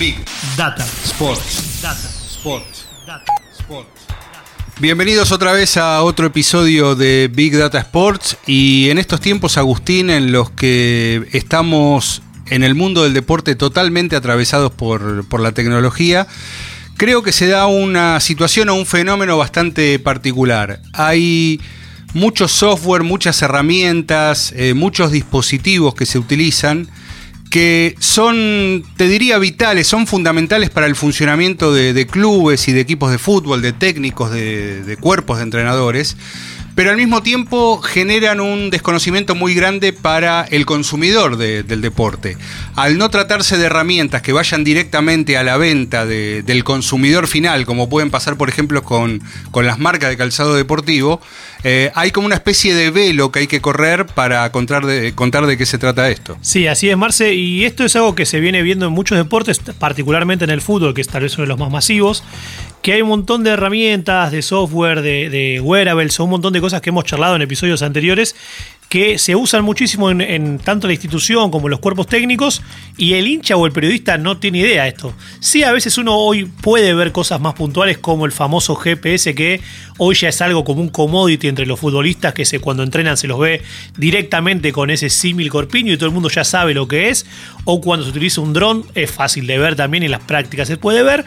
Big Data. Sports. Data. Sports. Data. Sports. Bienvenidos otra vez a otro episodio de Big Data Sports y en estos tiempos, Agustín, en los que estamos en el mundo del deporte totalmente atravesados por, por la tecnología, creo que se da una situación o un fenómeno bastante particular. Hay mucho software, muchas herramientas, eh, muchos dispositivos que se utilizan que son, te diría, vitales, son fundamentales para el funcionamiento de, clubes y de equipos de fútbol, de técnicos, de cuerpos de entrenadores, pero al mismo tiempo generan un desconocimiento muy grande para el consumidor de- del deporte. Al no tratarse de herramientas que vayan directamente a la venta de- del consumidor final, como pueden pasar, por ejemplo, con, con las marcas de calzado deportivo, eh, hay como una especie de velo que hay que correr para contar de, contar de qué se trata esto. Sí, así es, Marce. Y esto es algo que se viene viendo en muchos deportes, particularmente en el fútbol, que es tal vez uno de los más masivos, que hay un montón de herramientas, de software, de, de wearables, o un montón de cosas que hemos charlado en episodios anteriores que se usan muchísimo en, en tanto la institución como los cuerpos técnicos y el hincha o el periodista no tiene idea de esto. Sí, a veces uno hoy puede ver cosas más puntuales como el famoso GPS que hoy ya es algo como un commodity entre los futbolistas que se, cuando entrenan se los ve directamente con ese símil corpiño y todo el mundo ya sabe lo que es. O cuando se utiliza un dron es fácil de ver también en las prácticas se puede ver.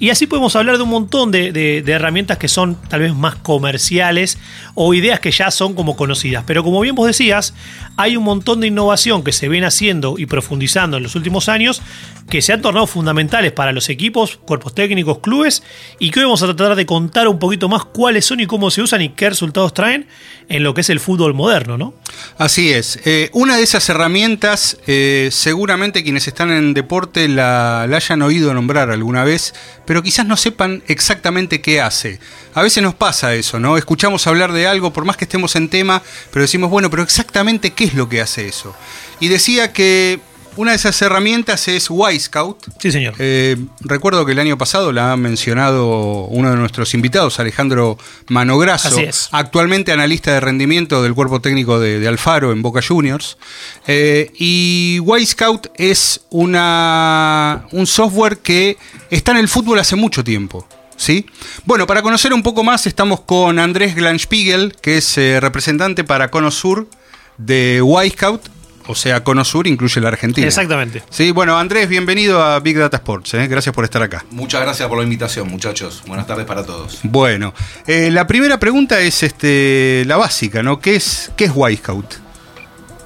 Y así podemos hablar de un montón de, de- de herramientas que son tal vez más comerciales o ideas que ya son como conocidas. Pero como bien vos decías, hay un montón de innovación que se viene haciendo y profundizando en los últimos años que se han tornado fundamentales para los equipos, cuerpos técnicos, clubes y que hoy vamos a tratar de contar un poquito más cuáles son y cómo se usan y qué resultados traen en lo que es el fútbol moderno, ¿no? Así es. Eh, una de esas herramientas, eh, seguramente quienes están en deporte la, la hayan oído nombrar alguna vez, pero quizás no sepan exactamente qué hace. A veces nos pasa eso, ¿no? Escuchamos hablar de algo, por más que estemos en tema, pero decimos, bueno, pero exactamente qué es lo que hace eso. Y decía que una de esas herramientas es Wisecout. Sí, señor. Eh, recuerdo que el año pasado la ha mencionado uno de nuestros invitados, Alejandro Manograsso, Así es. actualmente analista de rendimiento del cuerpo técnico de, de Alfaro en Boca Juniors. Eh, y Wisecout es una, un software que está en el fútbol hace mucho tiempo. ¿Sí? Bueno, para conocer un poco más estamos con Andrés Glanspiegel, que es eh, representante para Cono Sur de Wisecout, o sea, Cono Sur incluye la Argentina. Exactamente. Sí, bueno, Andrés, bienvenido a Big Data Sports. ¿eh? Gracias por estar acá. Muchas gracias por la invitación, muchachos. Buenas tardes para todos. Bueno, eh, la primera pregunta es este, la básica, ¿no? ¿Qué es, qué es Wisecout?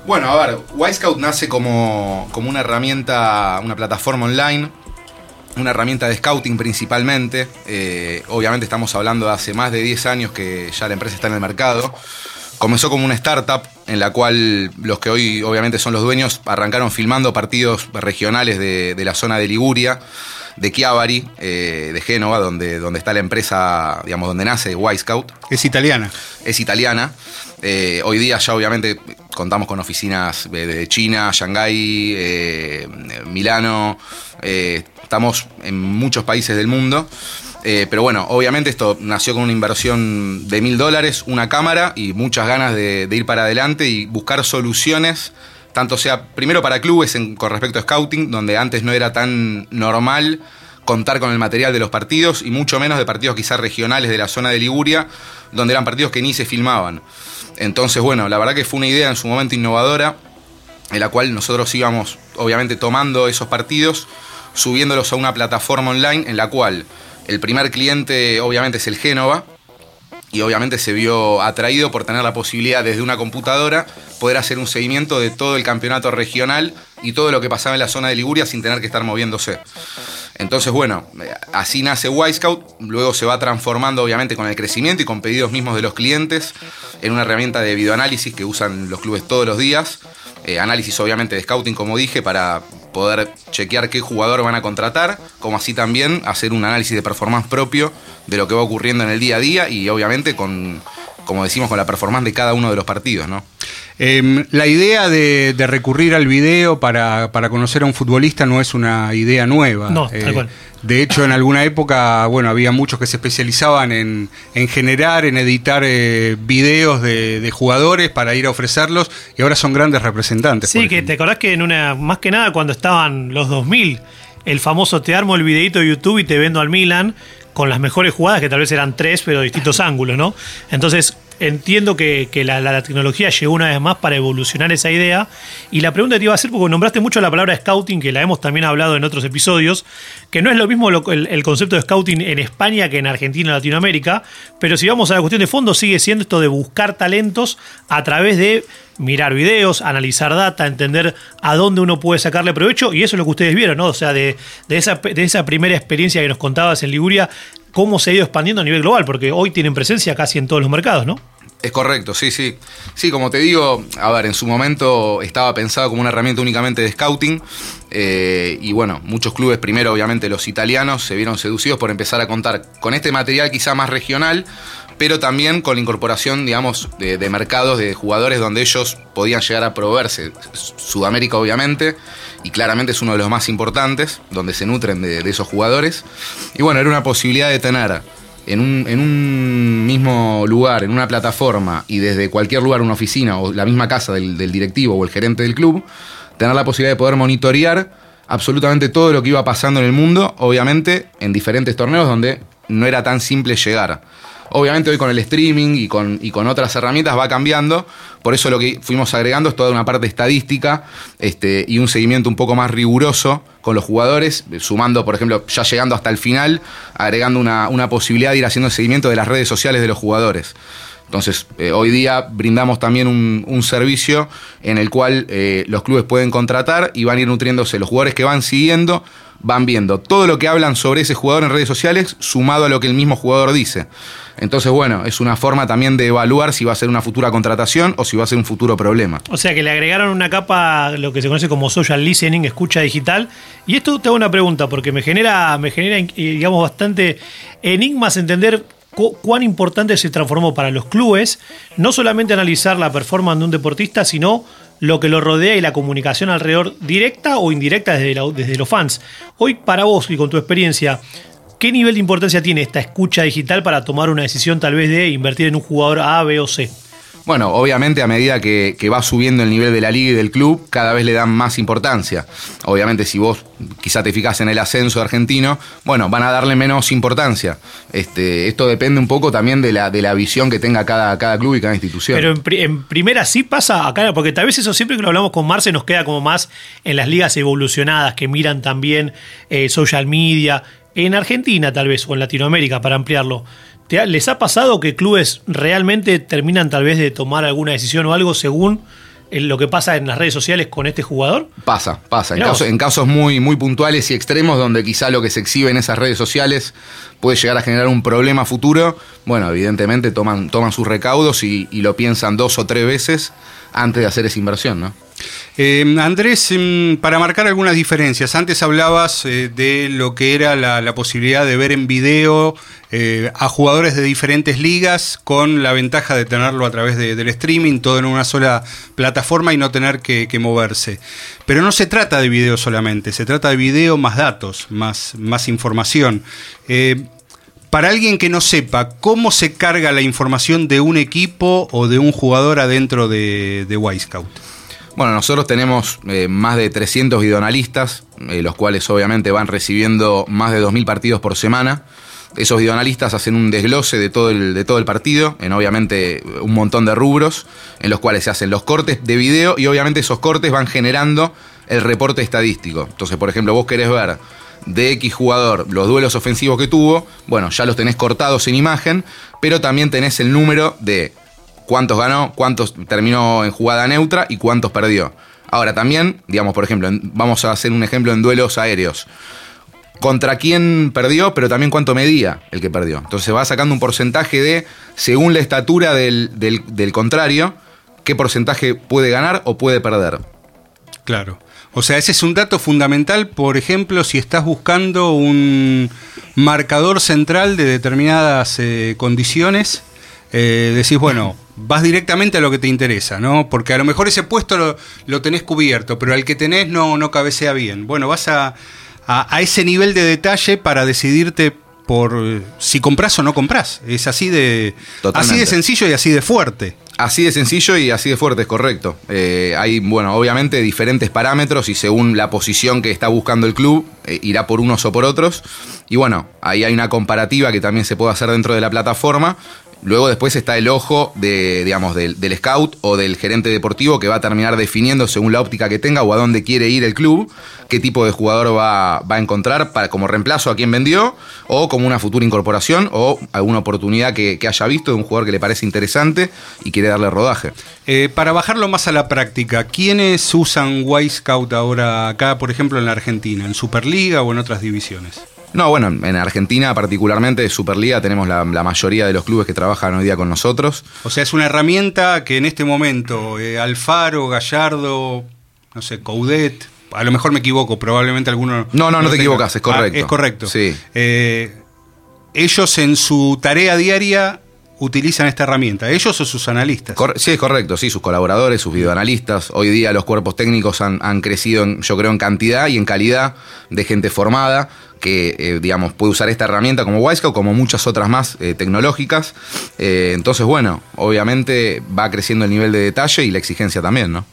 Bueno, a ver, Wisecout nace como, como una herramienta, una plataforma online, una herramienta de scouting principalmente. Eh, obviamente estamos hablando de hace más de 10 años que ya la empresa está en el mercado. Comenzó como una startup en la cual los que hoy obviamente son los dueños arrancaron filmando partidos regionales de, de la zona de Liguria, de Chiavari, eh, de Génova, donde, donde está la empresa, digamos, donde nace Wisecout. Es italiana. es italiana. Eh, hoy día ya obviamente contamos con oficinas de, de China, Shanghái, eh, Milano. eh, estamos en muchos países del mundo. Eh, pero bueno, obviamente esto nació con una inversión de mil dólares, una cámara y muchas ganas de, ir para adelante y buscar soluciones, tanto sea primero para clubes en- con respecto a scouting, donde antes no era tan normal contar con el material de los partidos y mucho menos de partidos quizás regionales de la zona de Liguria, donde eran partidos que ni se filmaban. Entonces, bueno, la verdad que fue una idea en su momento innovadora, en la cual nosotros íbamos, obviamente, tomando esos partidos, subiéndolos a una plataforma online en la cual el primer cliente, obviamente, es el Génova, y obviamente se vio atraído por tener la posibilidad desde una computadora poder hacer un seguimiento de todo el campeonato regional y todo lo que pasaba en la zona de Liguria sin tener que estar moviéndose. Entonces, bueno, así nace Wisecout, luego se va transformando obviamente con el crecimiento y con pedidos mismos de los clientes en una herramienta de videoanálisis que usan los clubes todos los días. Eh, análisis obviamente de scouting, como dije, para poder chequear qué jugador van a contratar, como así también hacer un análisis de performance propio de lo que va ocurriendo en el día a día y obviamente con, como decimos, con la performance de cada uno de los partidos, ¿no? Em, la idea de, recurrir al video para, conocer a un futbolista no es una idea nueva. No, tal eh, cual. De hecho, en alguna época, bueno, había muchos que se especializaban en, generar, en editar eh, videos de, jugadores para ir a ofrecerlos y ahora son grandes representantes. Sí, que te acordás que en una, más que nada cuando estaban los 2000, el famoso te armo el videito de YouTube y te vendo al Milan con las mejores jugadas, que tal vez eran tres, pero distintos ángulos, ¿no? Entonces, entiendo que, la, tecnología llegó una vez más para evolucionar esa idea. Y la pregunta que te iba a hacer, porque nombraste mucho la palabra scouting, que la hemos también hablado en otros episodios, que no es lo mismo el, concepto de scouting en España que en Argentina y Latinoamérica, pero si vamos a la cuestión de fondo, sigue siendo esto de buscar talentos a través de mirar videos, analizar data, entender a dónde uno puede sacarle provecho, y eso es lo que ustedes vieron, ¿no? O sea, de, esa, de esa primera experiencia que nos contabas en Liguria, cómo se ha ido expandiendo a nivel global, porque hoy tienen presencia casi en todos los mercados, ¿no? Es correcto, sí, sí. Sí, como te digo, a ver, en su momento estaba pensado como una herramienta únicamente de scouting. Eh, y bueno, muchos clubes, primero obviamente los italianos, se vieron seducidos por empezar a contar con este material quizá más regional, pero también con la incorporación, digamos, de, mercados de jugadores donde ellos podían llegar a proveerse. Sudamérica, obviamente, y claramente es uno de los más importantes, donde se nutren de, esos jugadores. Y bueno, era una posibilidad de tener en un, mismo lugar, en una plataforma, y desde cualquier lugar, una oficina o la misma casa del, directivo o el gerente del club, tener la posibilidad de poder monitorear absolutamente todo lo que iba pasando en el mundo, obviamente en diferentes torneos donde no era tan simple llegar. Obviamente hoy con el streaming y con, y con otras herramientas va cambiando, por eso lo que fuimos agregando es toda una parte estadística este, y un seguimiento un poco más riguroso con los jugadores, sumando, por ejemplo, ya llegando hasta el final, agregando una, posibilidad de ir haciendo el seguimiento de las redes sociales de los jugadores. Entonces, eh, hoy día brindamos también un, servicio en el cual eh, los clubes pueden contratar y van a ir nutriéndose. Los jugadores que van siguiendo van viendo todo lo que hablan sobre ese jugador en redes sociales sumado a lo que el mismo jugador dice. Entonces, bueno, es una forma también de evaluar si va a ser una futura contratación o si va a ser un futuro problema. O sea que le agregaron una capa, lo que se conoce como social listening, escucha digital. Y esto te hago una pregunta, porque me genera, me genera digamos, bastante enigmas entender cuán importante se transformó para los clubes, no solamente analizar la performance de un deportista, sino lo que lo rodea y la comunicación alrededor directa o indirecta desde, los fans. Hoy para vos y con tu experiencia, ¿Qué nivel de importancia tiene esta escucha digital para tomar una decisión tal vez de invertir en un jugador A, B o C? Bueno, obviamente a medida que, va subiendo el nivel de la liga y del club, cada vez le dan más importancia. Obviamente si vos quizá te fijas en el ascenso argentino, bueno, van a darle menos importancia. Este, esto depende un poco también de la, de la visión que tenga cada, cada club y cada institución. Pero en, primera sí pasa acá, porque tal vez eso siempre que lo hablamos con Marce nos queda como más en las ligas evolucionadas que miran también eh, social media, en Argentina tal vez o en Latinoamérica para ampliarlo, ¿les ha pasado que clubes realmente terminan tal vez de tomar alguna decisión o algo según lo que pasa en las redes sociales con este jugador? Pasa, pasa. En, casos muy, muy puntuales y extremos donde quizá lo que se exhibe en esas redes sociales puede llegar a generar un problema futuro, bueno, evidentemente toman, toman sus recaudos y, y lo piensan dos o tres veces antes de hacer esa inversión, ¿no? Eh, Andrés, em, para marcar algunas diferencias, antes hablabas eh, de lo que era la, posibilidad de ver en video eh, a jugadores de diferentes ligas con la ventaja de tenerlo a través del streaming, todo en una sola plataforma y no tener que, moverse. Pero no se trata de video solamente, se trata de video más datos, más, más información. Para alguien que no sepa, ¿cómo se carga la información de un equipo o de un jugador adentro de, de Y-Scout? Bueno, nosotros tenemos eh, más de 300 videoanalistas, eh, los cuales obviamente van recibiendo más de 2.000 partidos por semana. Esos videoanalistas hacen un desglose de todo, el, de todo el partido, en obviamente un montón de rubros, en los cuales se hacen los cortes de video y obviamente esos cortes van generando el reporte estadístico. Entonces, por ejemplo, vos querés ver de X jugador los duelos ofensivos que tuvo, bueno, ya los tenés cortados en imagen, pero también tenés el número de cuántos ganó, cuántos terminó en jugada neutra y cuántos perdió. Ahora también, digamos, por ejemplo, vamos a hacer un ejemplo en duelos aéreos. Contra quién perdió, pero también cuánto medía el que perdió. Entonces se va sacando un porcentaje de, según la estatura del, del contrario, qué porcentaje puede ganar o puede perder. Claro. O sea, ese es un dato fundamental, por ejemplo, si estás buscando un marcador central de determinadas eh, condiciones, eh, decís, bueno, vas directamente a lo que te interesa, ¿no? Porque a lo mejor ese puesto lo, tenés cubierto, pero al que tenés no, no cabecea bien. Bueno, vas a, a, ese nivel de detalle para decidirte por si compras o no compras. Es así de, así de sencillo y así de fuerte. Así de sencillo y así de fuerte, es correcto. Eh, hay, bueno, obviamente diferentes parámetros y según la posición que está buscando el club, eh, irá por unos o por otros. Y bueno, ahí hay una comparativa que también se puede hacer dentro de la plataforma Luego después está el ojo de, digamos, del, scout o del gerente deportivo que va a terminar definiendo según la óptica que tenga o a dónde quiere ir el club, qué tipo de jugador va, a encontrar para, como reemplazo a quien vendió o como una futura incorporación o alguna oportunidad que, haya visto de un jugador que le parece interesante y quiere darle rodaje. Eh, para bajarlo más a la práctica, ¿quiénes usan Y Scout ahora acá, por ejemplo, en la Argentina, en Superliga o en otras divisiones? No, bueno, en Argentina particularmente, Superliga, tenemos la, mayoría de los clubes que trabajan hoy día con nosotros. O sea, es una herramienta que en este momento eh, Alfaro, Gallardo, no sé, Coudet, a lo mejor me equivoco, probablemente alguno... No, no, no, te equivocas, es correcto. Ah, es correcto. Sí. Eh, ellos en su tarea diaria utilizan esta herramienta, ellos o sus analistas. sí, es correcto, sí, sus colaboradores, sus videoanalistas. Hoy día los cuerpos técnicos han, crecido, yo creo, en cantidad y en calidad de gente formada que, eh, digamos, puede usar esta herramienta como Wisecout, como muchas otras más eh, tecnológicas. Eh, entonces, bueno, obviamente va creciendo el nivel de detalle y la exigencia también, ¿no?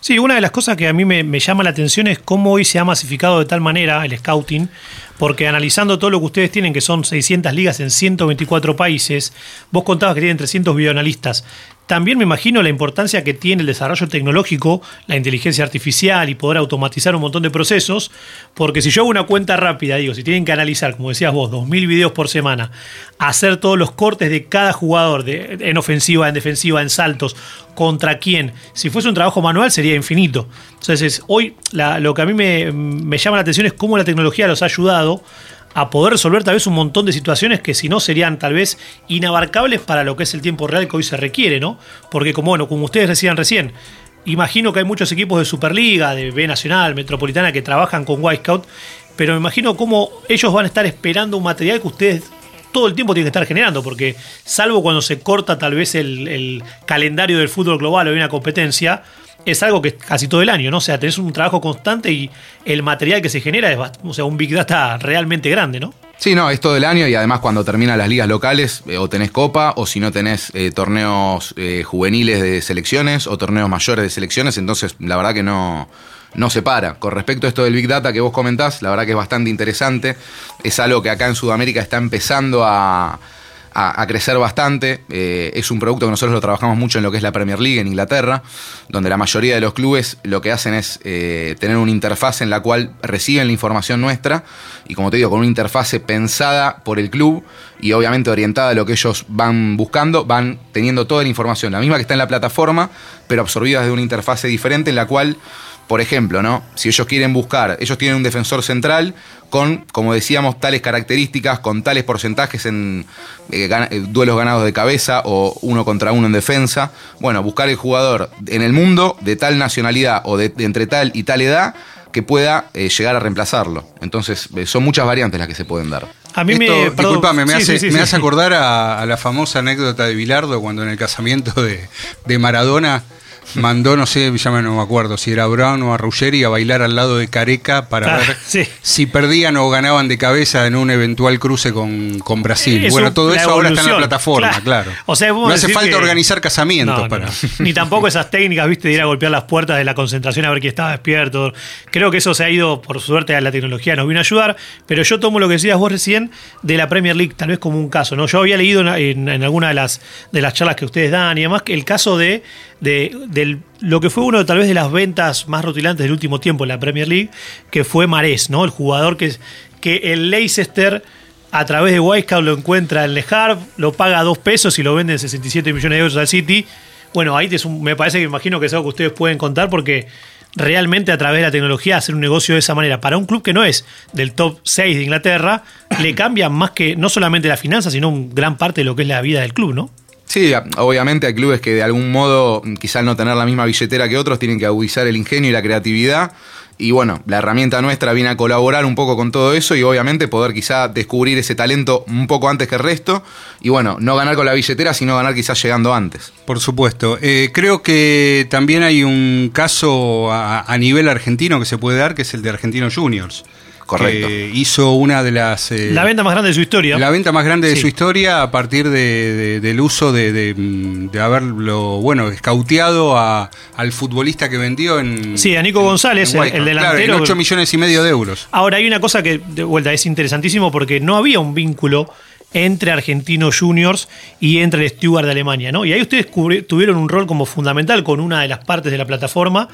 Sí, una de las cosas que a mí me, llama la atención es cómo hoy se ha masificado de tal manera el scouting, porque analizando todo lo que ustedes tienen, que son 600 ligas en 124 países, vos contabas que tienen 300 videoanalistas. También me imagino la importancia que tiene el desarrollo tecnológico, la inteligencia artificial y poder automatizar un montón de procesos, porque si yo hago una cuenta rápida, digo, si tienen que analizar, como decías vos, 2.000 videos por semana, hacer todos los cortes de cada jugador, de, en ofensiva, en defensiva, en saltos, contra quién, si fuese un trabajo manual sería infinito. Entonces, hoy lo que a mí me, me llama la atención es cómo la tecnología los ha ayudado a poder resolver tal vez un montón de situaciones que si no serían tal vez inabarcables para lo que es el tiempo real que hoy se requiere, ¿no? Porque como, bueno, como ustedes decían recién, imagino que hay muchos equipos de Superliga, de B Nacional, Metropolitana que trabajan con White pero me imagino cómo ellos van a estar esperando un material que ustedes todo el tiempo tienen que estar generando, porque salvo cuando se corta tal vez el, el calendario del fútbol global o hay una competencia, es algo que casi todo el año, ¿no? O sea, tenés un trabajo constante y el material que se genera es o sea, un Big Data realmente grande, ¿no? Sí, no, es todo el año y además cuando terminan las ligas locales eh, o tenés copa o si no tenés eh, torneos eh, juveniles de selecciones o torneos mayores de selecciones, entonces la verdad que no, no se para. Con respecto a esto del Big Data que vos comentás, la verdad que es bastante interesante. Es algo que acá en Sudamérica está empezando a a, crecer bastante. Eh, es un producto que nosotros lo trabajamos mucho en lo que es la Premier League en Inglaterra, donde la mayoría de los clubes lo que hacen es eh, tener una interfaz en la cual reciben la información nuestra y como te digo, con una interfase pensada por el club y obviamente orientada a lo que ellos van buscando, van teniendo toda la información, la misma que está en la plataforma, pero absorbida desde una interfase diferente en la cual por ejemplo, ¿no? Si ellos quieren buscar, ellos tienen un defensor central con, como decíamos, tales características, con tales porcentajes en eh, eh, duelos ganados de cabeza o uno contra uno en defensa. Bueno, buscar el jugador en el mundo de tal nacionalidad o de, entre tal y tal edad que pueda eh, llegar a reemplazarlo. Entonces, son muchas variantes las que se pueden dar. A mí me. Disculpame, me, hace, me hace acordar a, la famosa anécdota de Bilardo cuando en el casamiento de, de Maradona mandó, no sé, ya no me acuerdo si era Brown o a Ruggeri a bailar al lado de Careca para ver si perdían o ganaban de cabeza en un eventual cruce con, con Brasil. bueno, todo eso ahora está en la plataforma, claro. O sea, no hace falta organizar casamientos para. Ni tampoco esas técnicas, viste, de ir a golpear las puertas de la concentración a ver quién estaba despierto. Creo que eso se ha ido, por suerte, a la tecnología nos vino a ayudar, pero yo tomo lo que decías vos recién de la Premier League, tal vez como un caso, ¿no? Yo había leído en, en, alguna de las, de las charlas que ustedes dan y demás, que el caso de, de lo que fue uno tal vez de las ventas más rutilantes del último tiempo en la Premier League, que fue Marés, ¿no? El jugador que, que el Leicester a través de Wisecout lo encuentra en Le Havre, lo paga dos pesos y lo vende en 67 millones de euros al City. Bueno, ahí me parece que imagino que es algo que ustedes pueden contar porque realmente a través de la tecnología hacer un negocio de esa manera para un club que no es del top 6 de Inglaterra, le cambia más que no solamente la finanza, sino gran parte de lo que es la vida del club, ¿no? Sí, obviamente hay clubes que de algún modo, quizás no tener la misma billetera que otros, tienen que agudizar el ingenio y la creatividad. Y bueno, la herramienta nuestra viene a colaborar un poco con todo eso y obviamente poder quizá descubrir ese talento un poco antes que el resto. Y bueno, no ganar con la billetera, sino ganar quizás llegando antes. Por supuesto. Eh, creo que también hay un caso a, a nivel argentino que se puede dar, que es el de Argentinos Juniors. Correcto. que hizo una de las... eh, La venta más grande de su historia. La venta más grande de su historia a partir de, de- del uso de, de, mm, de haberlo, bueno, escauteado a- al futbolista que vendió en... Sí, a Nico en- González, en el- el delantero. Claro, en 8 millones y medio de euros. Ahora hay una cosa que de vuelta es interesantísimo porque no había un vínculo entre Argentinos Juniors y entre el Steward de Alemania, ¿no? Y ahí ustedes tuvieron un rol como fundamental con una de las partes de la plataforma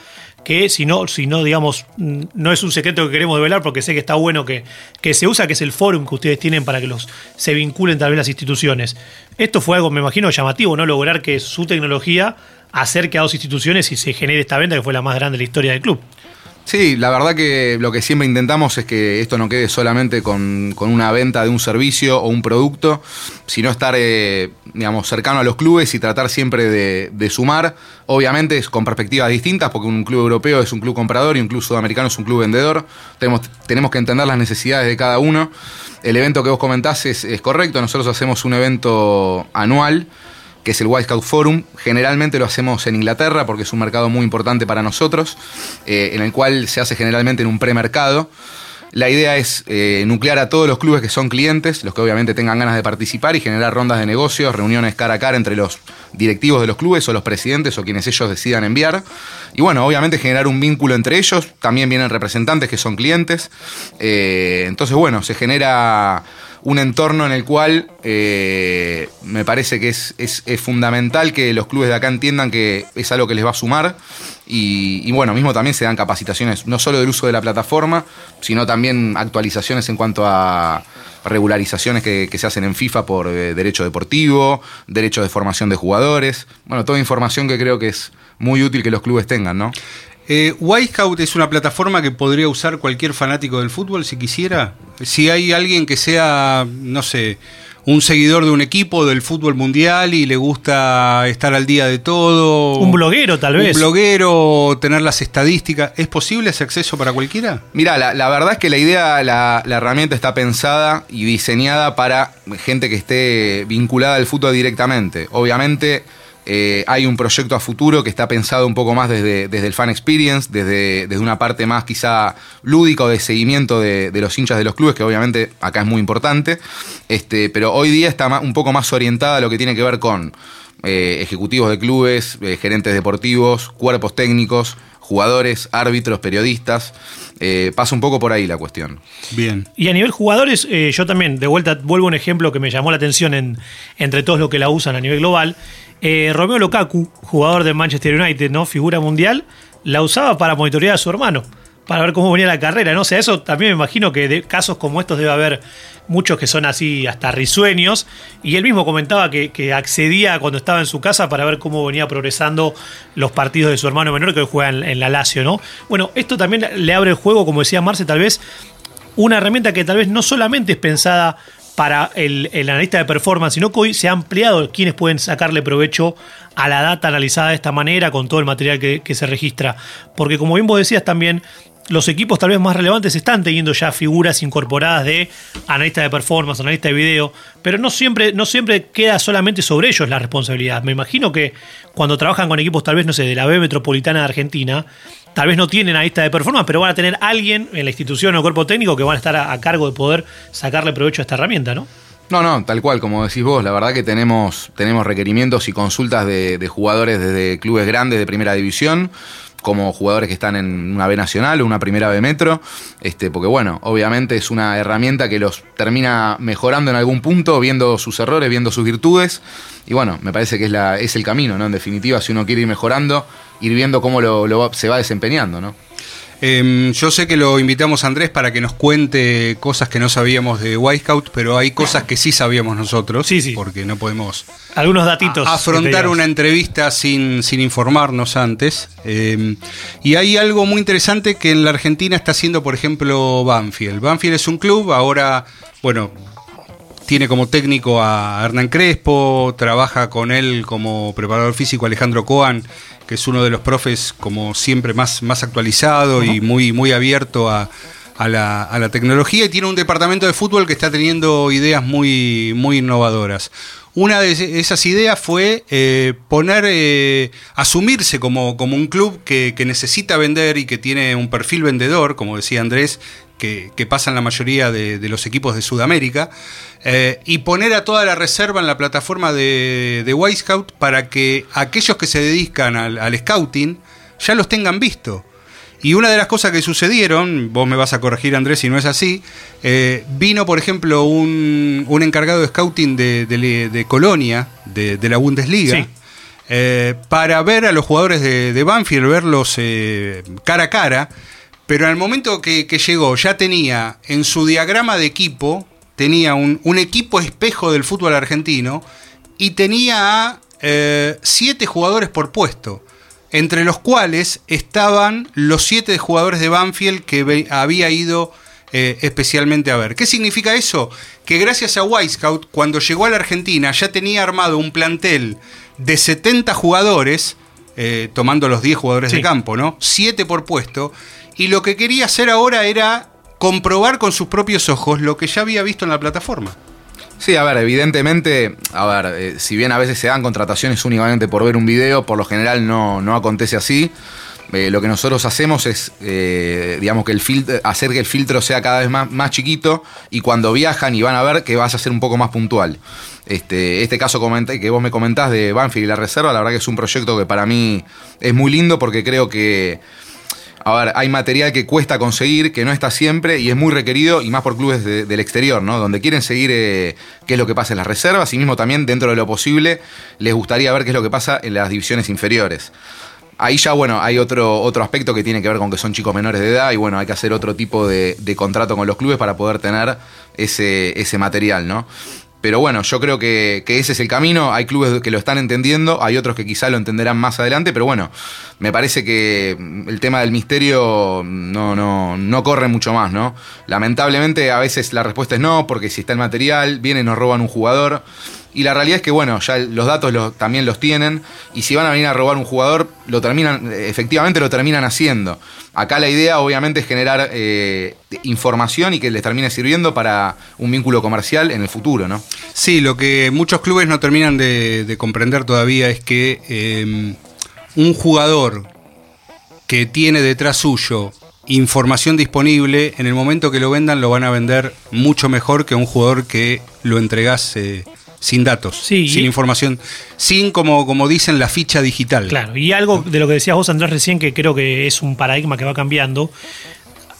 que si no, si no digamos, mm, no es un secreto que queremos develar porque sé que está bueno que, que se usa, que es el forum que ustedes tienen para que los se vinculen tal vez las instituciones. Esto fue algo, me imagino, llamativo, ¿no? Lograr que su tecnología acerque a dos instituciones y se genere esta venta que fue la más grande de la historia del club. Sí, la verdad que lo que siempre intentamos es que esto no quede solamente con, con una venta de un servicio o un producto, sino estar, eh, digamos, cercano a los clubes y tratar siempre de, de sumar, obviamente es con perspectivas distintas, porque un club europeo es un club comprador y un club sudamericano es un club vendedor. Tenemos, tenemos que entender las necesidades de cada uno. El evento que vos comentás es, es correcto, nosotros hacemos un evento anual que es el White Scout Forum. Generalmente lo hacemos en Inglaterra porque es un mercado muy importante para nosotros, eh, en el cual se hace generalmente en un premercado. La idea es eh, nuclear a todos los clubes que son clientes, los que obviamente tengan ganas de participar y generar rondas de negocios, reuniones cara a cara entre los directivos de los clubes o los presidentes o quienes ellos decidan enviar. Y bueno, obviamente generar un vínculo entre ellos. También vienen representantes que son clientes. Eh, entonces, bueno, se genera un entorno en el cual eh, me parece que es, es- fundamental que los clubes de acá entiendan que es algo que les va a sumar y, bueno, mismo también se dan capacitaciones no solo del uso de la plataforma, sino también actualizaciones en cuanto a regularizaciones que, que se hacen en FIFA por eh, derecho deportivo, derecho de formación de jugadores, bueno, toda información que creo que es muy útil que los clubes tengan, ¿no? Eh, Wisecout es una plataforma que podría usar cualquier fanático del fútbol si quisiera. Si hay alguien que sea, no sé, un seguidor de un equipo del fútbol mundial y le gusta estar al día de todo. Un bloguero, tal vez. Un bloguero, tener las estadísticas. ¿Es posible ese acceso para cualquiera? Mira, la, la verdad es que la idea, la, la herramienta está pensada y diseñada para gente que esté vinculada al fútbol directamente. Obviamente eh, hay un proyecto a futuro que está pensado un poco más desde, desde el fan experience, desde, desde una parte más quizá lúdica o de seguimiento de, de los hinchas de los clubes, que obviamente acá es muy importante. Este, pero hoy día está un poco más orientada a lo que tiene que ver con eh, ejecutivos de clubes, eh, gerentes deportivos, cuerpos técnicos, jugadores, árbitros, periodistas. Eh, pasa un poco por ahí la cuestión. Bien. Y a nivel jugadores, eh, yo también, de vuelta, vuelvo a un ejemplo que me llamó la atención en, entre todos los que la usan a nivel global. Eh, Romeo Lukaku, jugador del Manchester United, ¿no? Figura mundial, la usaba para monitorear a su hermano, para ver cómo venía la carrera, ¿no? O eso también me imagino que de casos como estos debe haber muchos que son así hasta risueños. Y él mismo comentaba que, accedía cuando estaba en su casa para ver cómo venía progresando los partidos de su hermano menor que hoy juega en, en la Lazio, ¿no? Bueno, esto también le abre el juego, como decía Marce, tal vez una herramienta que tal vez no solamente es pensada para el, analista de performance, sino que hoy se ha ampliado quienes pueden sacarle provecho a la data analizada de esta manera con todo el material que, que se registra. Porque como bien vos decías también, los equipos tal vez más relevantes están teniendo ya figuras incorporadas de analista de performance, analista de video, pero no siempre, no siempre queda solamente sobre ellos la responsabilidad. Me imagino que cuando trabajan con equipos tal vez, no sé, de la B Metropolitana de Argentina, tal vez no tienen analista de performance, pero van a tener alguien en la institución o cuerpo técnico que van a estar a, cargo de poder sacarle provecho a esta herramienta, ¿no? No, no, tal cual, como decís vos, la verdad que tenemos, tenemos requerimientos y consultas de, de jugadores desde clubes grandes de primera división, como jugadores que están en una B nacional o una primera B metro, este, porque bueno, obviamente es una herramienta que los termina mejorando en algún punto, viendo sus errores, viendo sus virtudes, y bueno, me parece que es, la, es el camino, ¿no? En definitiva, si uno quiere ir mejorando, ir viendo cómo lo, lo va- se va desempeñando, ¿no? Em, yo sé que lo invitamos a Andrés para que nos cuente cosas que no sabíamos de Wisecout, pero hay cosas que sí sabíamos nosotros. Sí, sí. Porque no podemos Algunos datitos. a- afrontar una entrevista sin, sin informarnos antes. Eh, y hay algo muy interesante que en la Argentina está haciendo, por ejemplo, Banfield. Banfield es un club, ahora, bueno, tiene como técnico a Hernán Crespo, trabaja con él como preparador físico Alejandro Coan, que es uno de los profes como siempre más, más actualizado y muy, muy abierto a, la, tecnología y tiene un departamento de fútbol que está teniendo ideas muy, muy innovadoras. Una de esas ideas fue eh, poner, eh, asumirse como, como, un club que, necesita vender y que tiene un perfil vendedor, como decía Andrés, que, pasa en la mayoría de, los equipos de Sudamérica, eh, y poner a toda la reserva en la plataforma de, de Scout para que aquellos que se dedican al, al scouting ya los tengan visto. Y una de las cosas que sucedieron, vos me vas a corregir Andrés si no es así, eh, vino por ejemplo un, encargado de scouting de, Colonia, de, la Bundesliga, eh, para ver a los jugadores de, Banfield, verlos eh, cara a cara, pero el momento que, llegó ya tenía en su diagrama de equipo, tenía un, un equipo espejo del fútbol argentino y tenía a siete jugadores por puesto entre los cuales estaban los siete jugadores de Banfield que había ido eh, especialmente a ver. ¿Qué significa eso? Que gracias a Scout, cuando llegó a la Argentina, ya tenía armado un plantel de 70 jugadores, eh, tomando los 10 jugadores de campo, ¿no? 7 por puesto, y lo que quería hacer ahora era comprobar con sus propios ojos lo que ya había visto en la plataforma. Sí, a ver, evidentemente, a ver, eh, si bien a veces se dan contrataciones únicamente por ver un video, por lo general no, no acontece así. Eh, lo que nosotros hacemos es, eh, digamos, que el hacer que el filtro sea cada vez más, más chiquito y cuando viajan y van a ver que vas a ser un poco más puntual. Este, este caso que vos me comentás de Banfield y la Reserva, la verdad que es un proyecto que para mí es muy lindo porque creo que a ver, hay material que cuesta conseguir, que no está siempre y es muy requerido, y más por clubes del exterior, ¿no? Donde quieren seguir eh, qué es lo que pasa en las reservas y mismo también, dentro de lo posible, les gustaría ver qué es lo que pasa en las divisiones inferiores. Ahí ya, bueno, hay otro, otro aspecto que tiene que ver con que son chicos menores de edad y bueno, hay que hacer otro tipo de, de contrato con los clubes para poder tener ese, ese material, ¿no? Pero bueno, yo creo que, ese es el camino. Hay clubes que lo están entendiendo, hay otros que quizá lo entenderán más adelante, pero bueno, me parece que el tema del misterio no, no, no corre mucho más, ¿no? Lamentablemente a veces la respuesta es no, porque si está el material, vienen y nos roban un jugador. Y la realidad es que, bueno, ya los datos también los tienen. Y si van a venir a robar un jugador, lo terminan, efectivamente lo terminan haciendo. Acá la idea, obviamente, es generar eh, información y que les termine sirviendo para un vínculo comercial en el futuro, ¿no? Sí, lo que muchos clubes no terminan de, comprender todavía es que em, un jugador que tiene detrás suyo información disponible, en el momento que lo vendan lo van a vender mucho mejor que un jugador que lo entregase sin datos, sin información, sin, como, como dicen, la ficha digital. Claro, y algo de lo que decías vos, Andrés, recién, que creo que es un paradigma que va cambiando.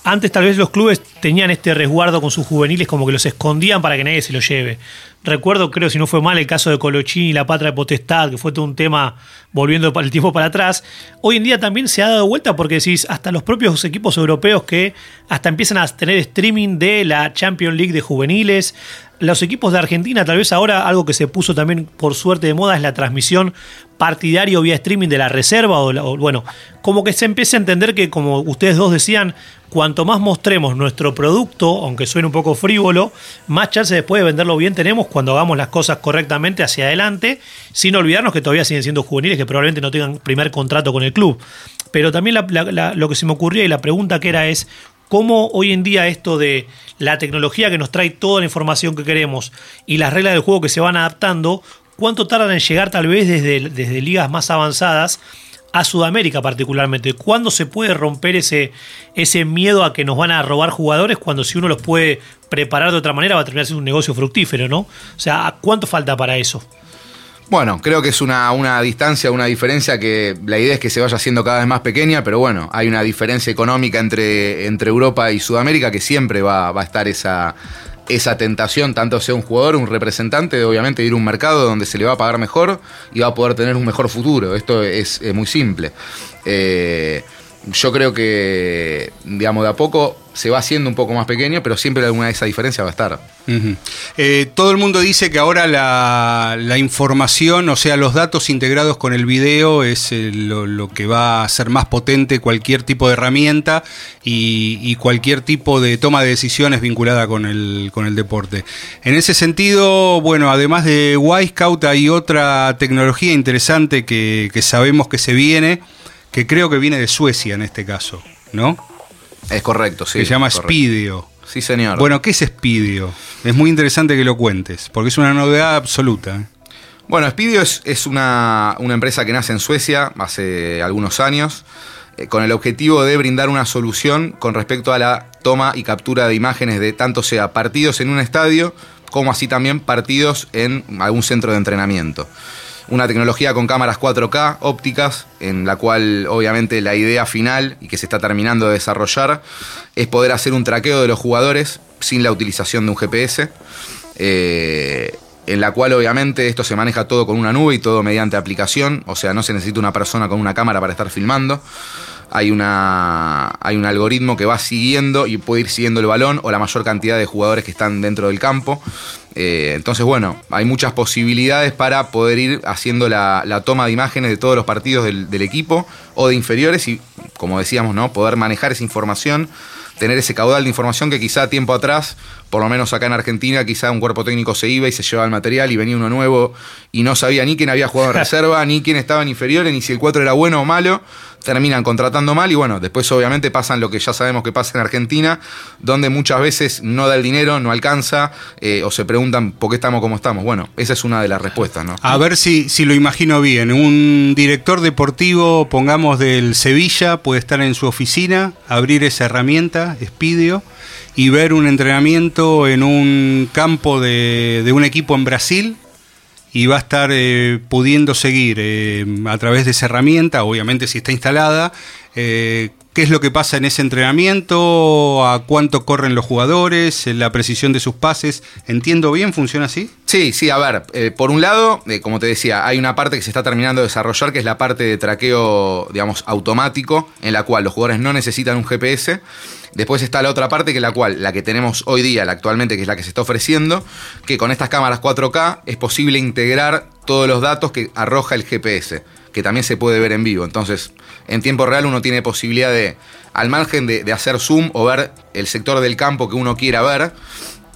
Antes tal vez los clubes tenían este resguardo con sus juveniles como que los escondían para que nadie se los lleve. Recuerdo, creo, si no fue mal, el caso de Colochín y la Patria de Potestad, que fue todo un tema volviendo el tiempo para atrás. Hoy en día también se ha dado vuelta porque decís, hasta los propios equipos europeos que hasta empiezan a tener streaming de la Champions League de juveniles, los equipos de Argentina, tal vez ahora algo que se puso también por suerte de moda es la transmisión partidario vía streaming de la reserva o, bueno, como que se empieza a entender que como ustedes dos decían, cuanto más mostremos nuestro producto, aunque suene un poco frívolo, más chance después de venderlo bien tenemos cuando hagamos las cosas correctamente hacia adelante, sin olvidarnos que todavía siguen siendo juveniles que probablemente no tengan primer contrato con el club. Pero también lo que se me ocurría y la pregunta que era es, cómo hoy en día esto de la tecnología que nos trae toda la información que queremos y las reglas del juego que se van adaptando, cuánto tardan en llegar tal vez desde, desde ligas más avanzadas a Sudamérica particularmente. ¿Cuándo se puede romper ese, ese miedo a que nos van a robar jugadores cuando si uno los puede preparar de otra manera va a terminar siendo un negocio fructífero, ¿no? O sea, ¿cuánto falta para eso? Bueno, creo que es una, una, distancia, una diferencia que la idea es que se vaya haciendo cada vez más pequeña, pero bueno, hay una diferencia económica entre, entre Europa y Sudamérica que siempre va, va a estar esa, esa tentación, tanto sea un jugador, un representante, de obviamente ir a un mercado donde se le va a pagar mejor y va a poder tener un mejor futuro. Esto es, muy simple. Eh, yo creo que, digamos, de a poco se va haciendo un poco más pequeño, pero siempre alguna de esa diferencia va a estar. Eh, todo el mundo dice que ahora la, información, o sea, los datos integrados con el video es eh, lo, que va a hacer más potente cualquier tipo de herramienta y, cualquier tipo de toma de decisiones vinculada con el, con el deporte. En ese sentido, bueno, además de Wisecout hay otra tecnología interesante que, que sabemos que se viene, que creo que viene de Suecia en este caso, ¿no? Es correcto, sí. se llama Spidio. Sí, señor. Bueno, ¿qué es Spidio? Es muy interesante que lo cuentes, porque es una novedad absoluta. ¿eh? Bueno, Spidio es, una, empresa que nace en Suecia hace algunos años, eh, con el objetivo de brindar una solución con respecto a la toma y captura de imágenes de tanto sea partidos en un estadio, como así también partidos en algún centro de entrenamiento una tecnología con cámaras 4K ópticas, en la cual obviamente la idea final y que se está terminando de desarrollar es poder hacer un traqueo de los jugadores sin la utilización de un GPS. Eh, en la cual obviamente esto se maneja todo con una nube y todo mediante aplicación, o sea, no se necesita una persona con una cámara para estar filmando hay, una, hay un algoritmo que va siguiendo y puede ir siguiendo el balón o la mayor cantidad de jugadores que están dentro del campo. Eh, entonces, bueno, hay muchas posibilidades para poder ir haciendo la, toma de imágenes de todos los partidos del, del, equipo o de inferiores y, como decíamos, ¿no? poder manejar esa información tener ese caudal de información que quizá tiempo atrás, por lo menos acá en Argentina, quizá un cuerpo técnico se iba y se llevaba el material y venía uno nuevo y no sabía ni quién había jugado en reserva, ni quién estaba en inferiores, ni si el 4 era bueno o malo. Terminan contratando mal y bueno, después obviamente pasan lo que ya sabemos que pasa en Argentina, donde muchas veces no da el dinero, no alcanza, eh, o se preguntan por qué estamos como estamos. Bueno, esa es una de las respuestas, ¿no? A ver si, si lo imagino bien. Un director deportivo, pongamos del Sevilla, puede estar en su oficina, abrir esa herramienta Espidio y ver un entrenamiento en un campo de, un equipo en Brasil y va a estar eh, pudiendo seguir eh, a través de esa herramienta, obviamente si está instalada, eh, qué es lo que pasa en ese entrenamiento, a cuánto corren los jugadores, la precisión de sus pases. ¿Entiendo bien? ¿Funciona así? Sí, sí, a ver, por un lado, como te decía, hay una parte que se está terminando de desarrollar, que es la parte de traqueo, digamos, automático, en la cual los jugadores no necesitan un GPS Después está la otra parte, que la cual, la que tenemos hoy día, la actualmente, que es la que se está ofreciendo, que con estas cámaras 4K es posible integrar todos los datos que arroja el GPS, que también se puede ver en vivo. Entonces, en tiempo real uno tiene posibilidad de, al margen de hacer zoom o ver el sector del campo que uno quiera ver,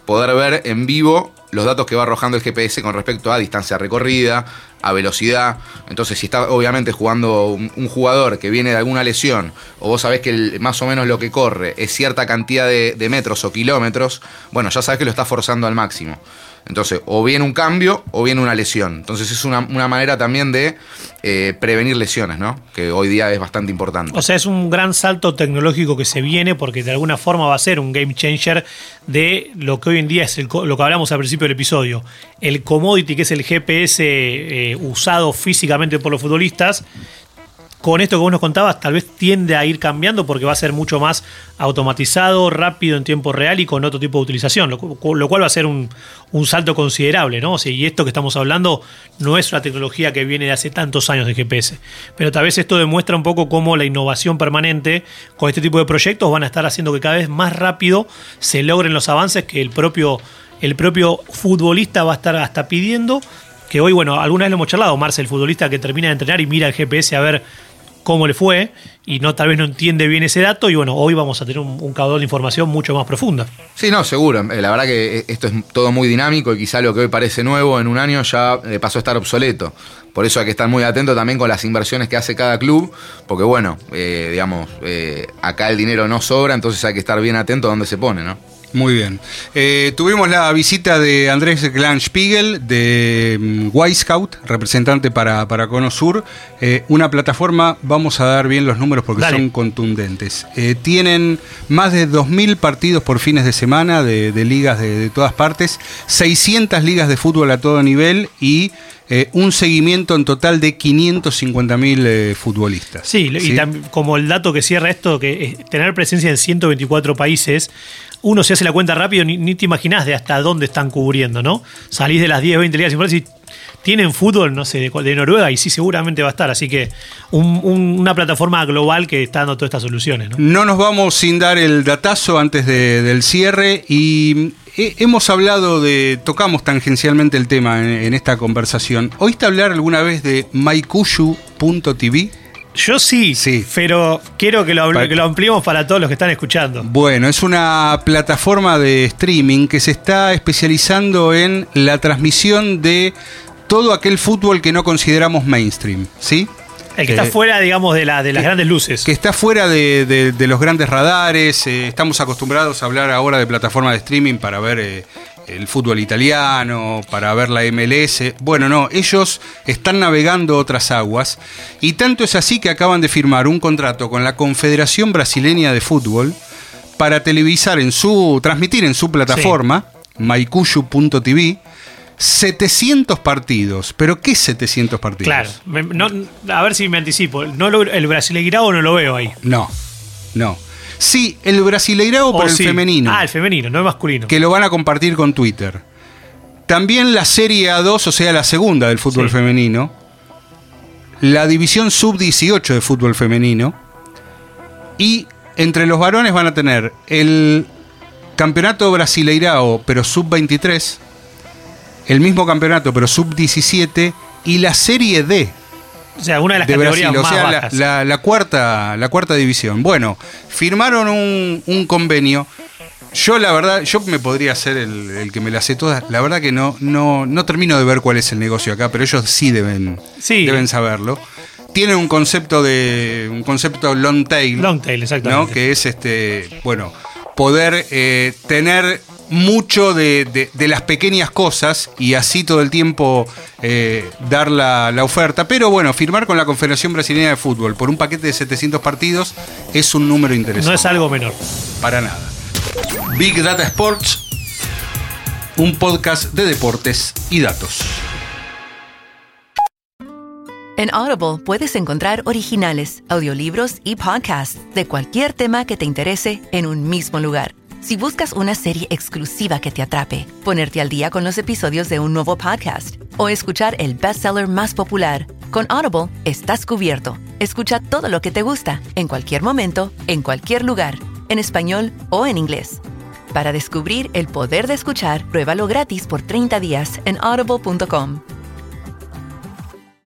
poder ver en vivo los datos que va arrojando el GPS con respecto a distancia recorrida, a velocidad. Entonces, si está obviamente jugando un, jugador que viene de alguna lesión, o vos sabés que más o menos lo que corre es cierta cantidad de, metros o kilómetros, bueno, ya sabés que lo está forzando al máximo. Entonces, o viene un cambio o viene una lesión. Entonces, es una, manera también de eh, prevenir lesiones, ¿no? Que hoy día es bastante importante. O sea, es un gran salto tecnológico que se viene porque de alguna forma va a ser un game changer de lo que hoy en día es lo que hablamos al principio del episodio. El commodity, que es el GPS eh, usado físicamente por los futbolistas, con esto que vos nos contabas, tal vez tiende a ir cambiando porque va a ser mucho más automatizado, rápido en tiempo real y con otro tipo de utilización, lo, cual va a ser un, salto considerable, ¿no? y esto que estamos hablando no es una tecnología que viene de hace tantos años de GPS, pero tal vez esto demuestra un poco cómo la innovación permanente con este tipo de proyectos van a estar haciendo que cada vez más rápido se logren los avances que el propio, el propio futbolista va a estar hasta pidiendo que hoy, bueno, alguna vez lo hemos charlado, Marcel, el futbolista que termina de entrenar y mira el GPS a ver cómo le fue y no tal vez no entiende bien ese dato y bueno, hoy vamos a tener un, caudal de información mucho más profunda. Sí, no, seguro. Eh, la verdad que eh, esto es todo muy dinámico y quizá lo que hoy parece nuevo en un año ya eh, pasó a estar obsoleto. Por eso hay que estar muy atento también con las inversiones que hace cada club, porque bueno, digamos, acá el dinero no sobra, entonces hay que estar bien atento a dónde se pone, ¿no? Muy bien. Eh, tuvimos la visita de Andrés Spiegel de mm, Scout, representante para, para Cono Sur. Eh, una plataforma, vamos a dar bien los números porque son contundentes. Eh, tienen más de 2.000 partidos por fines de semana de, ligas de, todas partes, 600 ligas de fútbol a todo nivel y un seguimiento en total de 550.000 futbolistas. Sí, y como el dato que cierra esto, que tener presencia en 124 países uno se hace la cuenta rápido, ni, te imaginas de hasta dónde están cubriendo, ¿no? Salís de las 10, 20 ligas y tienen fútbol, no sé, de, de Noruega y sí, seguramente va a estar. Así que un- un- una plataforma global que está dando todas estas soluciones. ¿no? No nos vamos sin dar el datazo antes de- del cierre y he- hemos hablado de, tocamos tangencialmente el tema en, esta conversación. ¿Oíste hablar alguna vez de maikushu.tv? Yo sí, Sí. pero quiero que lo, que lo ampliemos para todos los que están escuchando. Bueno, es una plataforma de streaming que se está especializando en la transmisión de todo aquel fútbol que no consideramos mainstream, ¿sí? El que está fuera, digamos, de, la, de las que- grandes luces. que está fuera de, de- de los grandes radares. eh, estamos acostumbrados a hablar ahora de plataformas de streaming para ver eh, el fútbol italiano, para ver la MLS. Bueno, no, ellos están navegando otras aguas y tanto es así que acaban de firmar un contrato con la Confederación Brasileña de Fútbol para televisar en su transmitir en su plataforma maikushu.tv 700 partidos. ¿Pero qué 700 partidos? Claro. Me- no- a ver si me anticipo. No lo- el Brasileirao no lo veo ahí. No, no. Sí, el Brasileirao O por el femenino, Ah, el femenino, no el masculino. que lo van a compartir con Twitter. También la Serie A2, o sea, la segunda del fútbol Sí. femenino. La división sub-18 de fútbol femenino. Y entre los varones van a tener el campeonato Brasileirao, pero sub-23. El mismo campeonato, pero sub-17. Y la Serie D, o sea, una de las de categorías Brasil, o más sea, bajas. la- la cuarta, la cuarta división. Bueno, firmaron un, un convenio. Yo la verdad, yo me podría hacer el, el que me la sé todas. La verdad que no, no, no termino de ver cuál es el negocio acá, pero ellos sí deben, Sí. deben saberlo. Tienen un concepto de un concepto long tail, Long tail, ¿no? exactamente. Que es este, bueno, poder eh, tener mucho de, de- de las pequeñas cosas y así todo el tiempo eh, dar la, la oferta. Pero bueno, firmar con la Confederación Brasileña de Fútbol por un paquete de 700 partidos es un número interesante. no es algo menor. Para nada. Big Data Sports, un podcast de deportes y datos. En Audible puedes encontrar originales, audiolibros y podcasts de cualquier tema que te interese en un mismo lugar. Si buscas una serie exclusiva que te atrape, ponerte al día con los episodios de un nuevo podcast o escuchar el bestseller más popular, con Audible estás cubierto. Escucha todo lo que te gusta, en cualquier momento, en cualquier lugar, en español o en inglés. Para descubrir el poder de escuchar, pruébalo gratis por 30 días en audible.com